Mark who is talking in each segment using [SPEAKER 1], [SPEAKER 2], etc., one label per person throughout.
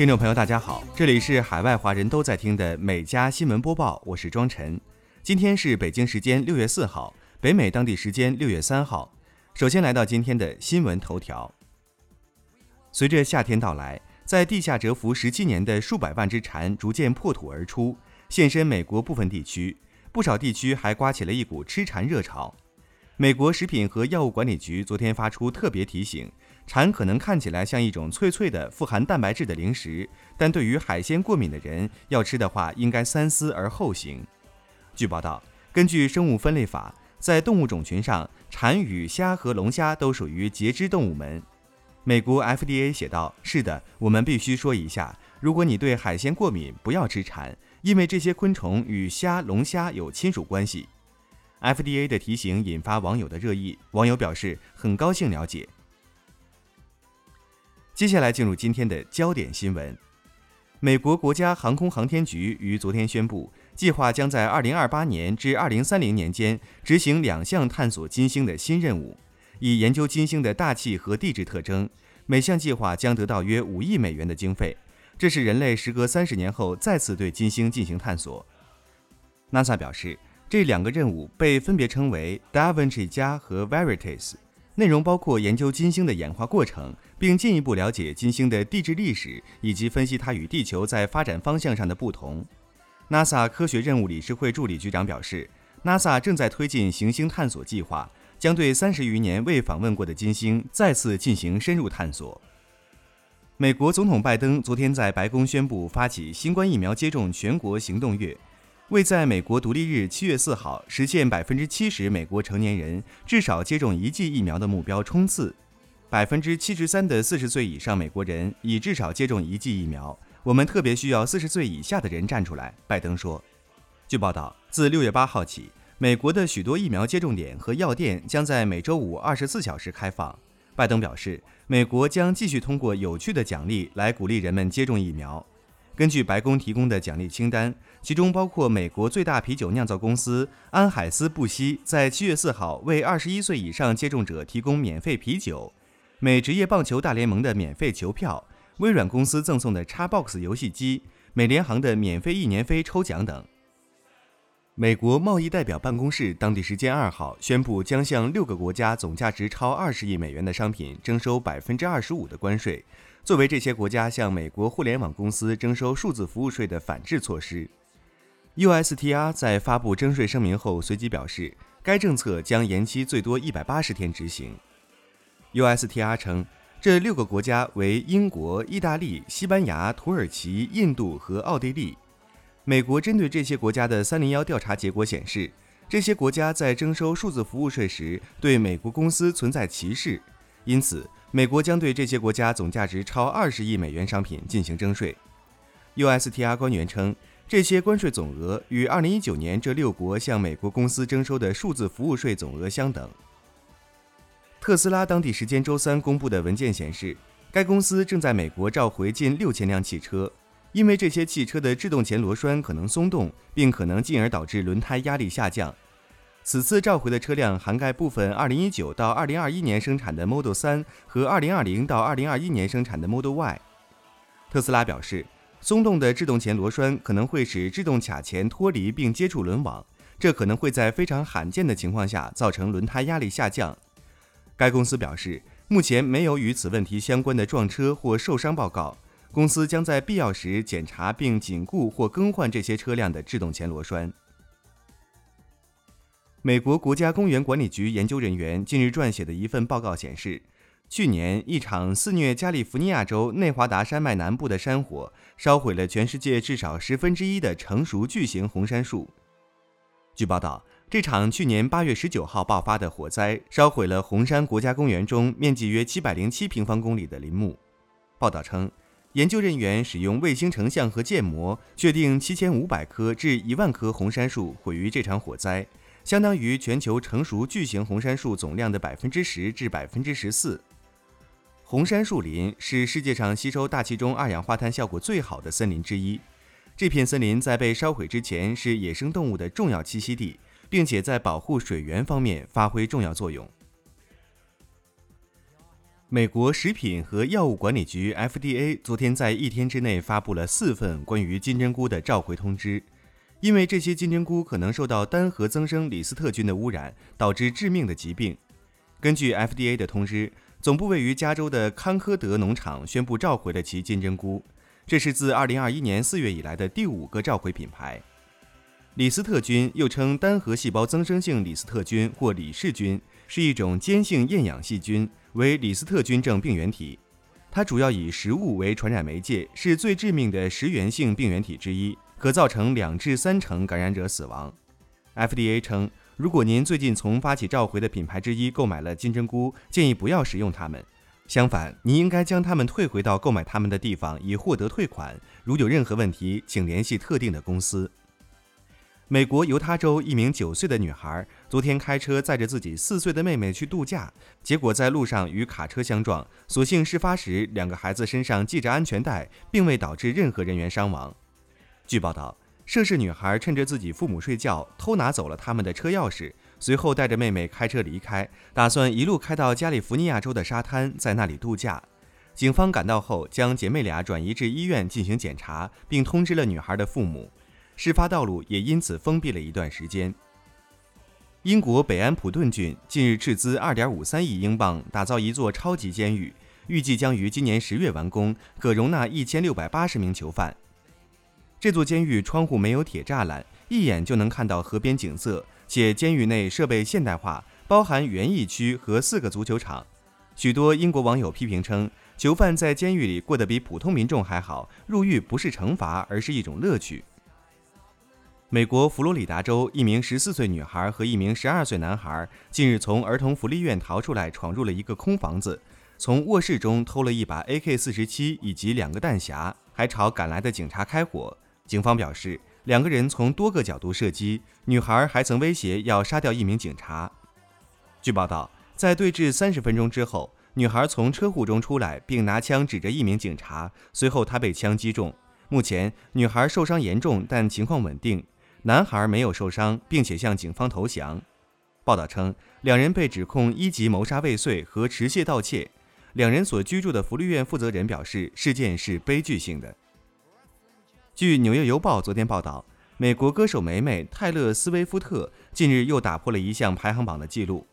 [SPEAKER 1] 听众朋友，大家好，这里是海外华人都在听的每家新闻播报，我是庄晨。今天是北京时间六月四号，北美当地时间六月三号。首先来到今天的新闻头条。随着夏天到来，在地下蛰伏十七年的数百万只蝉逐渐破土而出，现身美国部分地区，不少地区还刮起了一股吃蝉热潮。美国食品和药物管理局昨天发出特别提醒。蝉可能看起来像一种脆脆的、富含蛋白质的零食，但对于海鲜过敏的人，要吃的话应该三思而后行。据报道，根据生物分类法，在动物种群上，蝉与虾和龙虾都属于节肢动物门。美国 FDA 写道：“是的，我们必须说一下，如果你对海鲜过敏，不要吃蝉，因为这些昆虫与虾、龙虾有亲属关系。” FDA 的提醒引发网友的热议，网友表示很高兴了解。接下来进入今天的焦点新闻。美国国家航空航天局于昨天宣布，计划将在2028年至2030年间执行两项探索金星的新任务，以研究金星的大气和地质特征。每项计划将得到约5亿美元的经费，这是人类时隔三十年后再次对金星进行探索。NASA 表示，这两个任务被分别称为 Da Vinci 加和 Veritas。内容包括研究金星的演化过程，并进一步了解金星的地质历史，以及分析它与地球在发展方向上的不同。NASA 科学任务理事会助理局长表示，NASA 正在推进行星探索计划，将对三十余年未访问过的金星再次进行深入探索。美国总统拜登昨天在白宫宣布发起新冠疫苗接种全国行动月。为在美国独立日七月四号实现百分之七十美国成年人至少接种一剂疫苗的目标冲刺，百分之七十三的四十岁以上美国人已至少接种一剂疫苗。我们特别需要四十岁以下的人站出来，拜登说。据报道，自六月八号起，美国的许多疫苗接种点和药店将在每周五二十四小时开放。拜登表示，美国将继续通过有趣的奖励来鼓励人们接种疫苗。根据白宫提供的奖励清单，其中包括美国最大啤酒酿造公司安海斯布希在七月四号为二十一岁以上接种者提供免费啤酒，美职业棒球大联盟的免费球票，微软公司赠送的 Xbox 游戏机，美联航的免费一年飞抽奖等。美国贸易代表办公室当地时间二号宣布，将向六个国家总价值超二十亿美元的商品征收百分之二十五的关税。作为这些国家向美国互联网公司征收数字服务税的反制措施，USTR 在发布征税声明后随即表示，该政策将延期最多一百八十天执行。USTR 称，这六个国家为英国、意大利、西班牙、土耳其、印度和奥地利。美国针对这些国家的三零幺调查结果显示，这些国家在征收数字服务税时对美国公司存在歧视，因此。美国将对这些国家总价值超二十亿美元商品进行征税。USTR 官员称，这些关税总额与二零一九年这六国向美国公司征收的数字服务税总额相等。特斯拉当地时间周三公布的文件显示，该公司正在美国召回近六千辆汽车，因为这些汽车的制动前螺栓可能松动，并可能进而导致轮胎压力下降。此次召回的车辆涵盖部分2019到2021年生产的 Model 3和2020到2021年生产的 Model Y。特斯拉表示，松动的制动前螺栓可能会使制动卡钳脱离并接触轮网，这可能会在非常罕见的情况下造成轮胎压力下降。该公司表示，目前没有与此问题相关的撞车或受伤报告。公司将在必要时检查并紧固或更换这些车辆的制动前螺栓。美国国家公园管理局研究人员近日撰写的一份报告显示，去年一场肆虐加利福尼亚州内华达山脉南部的山火，烧毁了全世界至少十分之一的成熟巨型红杉树。据报道，这场去年八月十九号爆发的火灾，烧毁了红山国家公园中面积约七百零七平方公里的林木。报道称，研究人员使用卫星成像和建模，确定七千五百棵至一万棵红杉树毁于这场火灾。相当于全球成熟巨型红杉树总量的百分之十至百分之十四。红杉树林是世界上吸收大气中二氧化碳效果最好的森林之一。这片森林在被烧毁之前是野生动物的重要栖息地，并且在保护水源方面发挥重要作用。美国食品和药物管理局 （FDA） 昨天在一天之内发布了四份关于金针菇的召回通知，因为这些金针菇可能受到单核增生李斯特菌的污染，导致致命的疾病。根据 FDA 的通知，总部位于加州的康科德农场宣布召回了其金针菇，这是自2021年4月以来的第五个召回品牌。李斯特菌又称单核细胞增生性李斯特菌或李氏菌，是一种间性厌氧细菌。为李斯特菌症病原体，它主要以食物为传染媒介，是最致命的食源性病原体之一，可造成两至三成感染者死亡。FDA 称，如果您最近从发起召回的品牌之一购买了金针菇，建议不要食用它们。相反，您应该将它们退回到购买它们的地方，以获得退款。如有任何问题，请联系特定的公司。美国犹他州一名九岁的女孩昨天开车载着自己四岁的妹妹去度假，结果在路上与卡车相撞。所幸事发时两个孩子身上系着安全带，并未导致任何人员伤亡。据报道，涉事女孩趁着自己父母睡觉，偷拿走了他们的车钥匙，随后带着妹妹开车离开，打算一路开到加利福尼亚州的沙滩，在那里度假。警方赶到后，将姐妹俩转移至医院进行检查，并通知了女孩的父母。事发道路也因此封闭了一段时间。英国北安普顿郡近日斥资2.53亿英镑打造一座超级监狱，预计将于今年十月完工，可容纳1680名囚犯。这座监狱窗户没有铁栅栏，一眼就能看到河边景色，且监狱内设备现代化，包含园艺区和四个足球场。许多英国网友批评称，囚犯在监狱里过得比普通民众还好，入狱不是惩罚，而是一种乐趣。美国佛罗里达州一名十四岁女孩和一名十二岁男孩近日从儿童福利院逃出来，闯入了一个空房子，从卧室中偷了一把 AK-47 以及两个弹匣，还朝赶来的警察开火。警方表示，两个人从多个角度射击，女孩还曾威胁要杀掉一名警察。据报道，在对峙三十分钟之后，女孩从车库中出来，并拿枪指着一名警察，随后她被枪击中。目前，女孩受伤严重，但情况稳定。男孩没有受伤，并且向警方投降。报道称，两人被指控一级谋杀未遂和持械盗窃。两人所居住的福利院负责人表示，事件是悲剧性的。据《纽约邮报》昨天报道，美国歌手梅梅泰勒·斯威夫特近日又打破了一项排行榜的记录。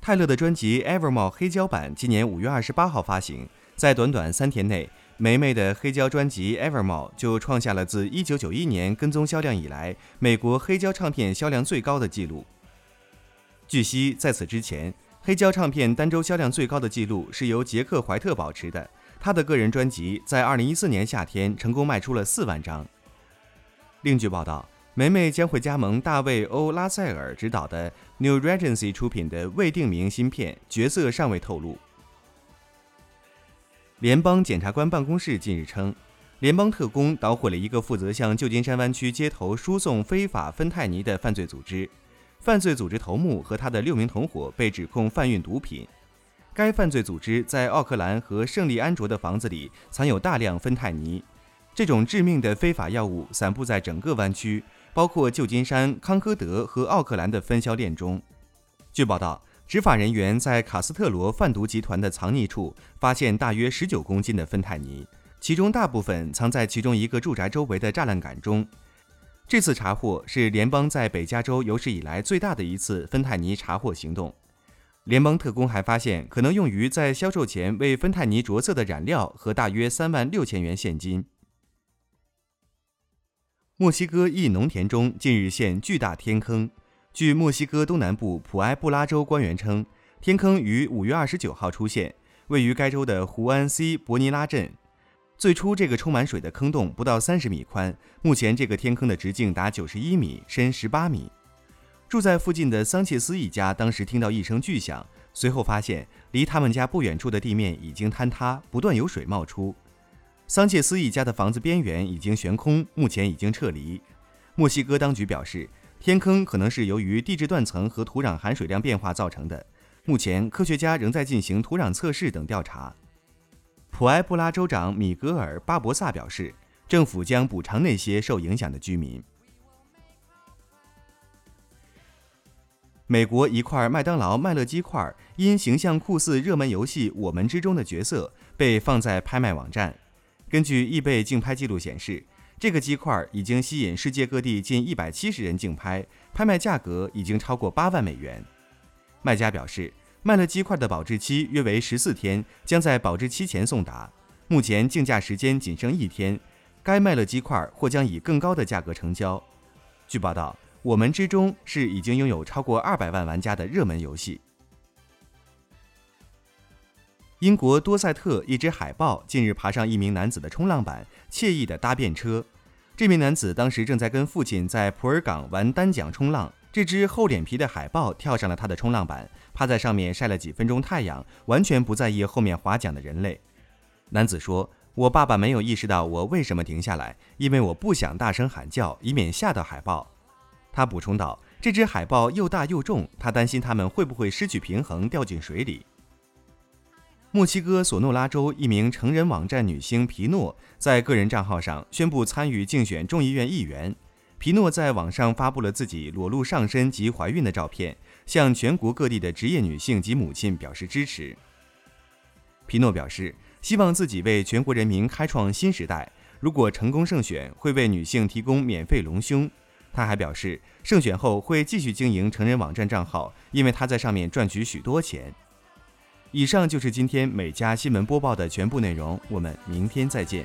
[SPEAKER 1] 泰勒的专辑《Evermore》黑胶版今年五月二十八号发行，在短短三天内。梅梅的黑胶专辑《Evermore》就创下了自1991年跟踪销量以来美国黑胶唱片销量最高的记录。据悉，在此之前，黑胶唱片单周销量最高的记录是由杰克·怀特保持的，他的个人专辑在2014年夏天成功卖出了4万张。另据报道，梅梅将会加盟大卫·欧拉塞尔执导的 New Regency 出品的未定名新片，角色尚未透露。联邦检察官办公室近日称，联邦特工捣毁了一个负责向旧金山湾区街头输送非法芬太尼的犯罪组织。犯罪组织头目和他的六名同伙被指控贩运毒品。该犯罪组织在奥克兰和圣利安卓的房子里藏有大量芬太尼，这种致命的非法药物散布在整个湾区，包括旧金山、康科德和奥克兰的分销链中。据报道。执法人员在卡斯特罗贩毒集团的藏匿处发现大约十九公斤的芬太尼，其中大部分藏在其中一个住宅周围的栅栏杆中。这次查获是联邦在北加州有史以来最大的一次芬太尼查获行动。联邦特工还发现可能用于在销售前为芬太尼着色的染料和大约三万六千元现金。墨西哥一农田中近日现巨大天坑。据墨西哥东南部普埃布拉州官员称，天坑于五月二十九号出现，位于该州的胡安 C 博尼拉镇。最初，这个充满水的坑洞不到三十米宽，目前这个天坑的直径达九十一米，深十八米。住在附近的桑切斯一家当时听到一声巨响，随后发现离他们家不远处的地面已经坍塌，不断有水冒出。桑切斯一家的房子边缘已经悬空，目前已经撤离。墨西哥当局表示。天坑可能是由于地质断层和土壤含水量变化造成的。目前，科学家仍在进行土壤测试等调查。普埃布拉州长米格尔·巴博萨表示，政府将补偿那些受影响的居民。美国一块麦当劳麦乐鸡块因形象酷似热门游戏《我们之中》的角色，被放在拍卖网站。根据易贝竞拍记录显示，这个鸡块已经吸引世界各地近一百七十人竞拍，拍卖价格已经超过八万美元。卖家表示，麦乐鸡块的保质期约为十四天，将在保质期前送达。目前竞价时间仅剩一天，该麦乐鸡块或将以更高的价格成交。据报道。我们之中是已经拥有超过二百万玩家的热门游戏。英国多塞特一只海豹近日爬上一名男子的冲浪板，惬意的搭便车。这名男子当时正在跟父亲在普洱港玩单桨冲浪，这只厚脸皮的海豹跳上了他的冲浪板，趴在上面晒了几分钟太阳，完全不在意后面划桨的人类。男子说：“我爸爸没有意识到我为什么停下来，因为我不想大声喊叫，以免吓到海豹。”他补充道：“这只海豹又大又重，他担心它们会不会失去平衡掉进水里。”墨西哥索诺拉州一名成人网站女星皮诺在个人账号上宣布参与竞选众议院议员。皮诺在网上发布了自己裸露上身及怀孕的照片，向全国各地的职业女性及母亲表示支持。皮诺表示，希望自己为全国人民开创新时代。如果成功胜选，会为女性提供免费隆胸。他还表示，胜选后会继续经营成人网站账号，因为他在上面赚取许多钱。以上就是今天每家新闻播报的全部内容，我们明天再见。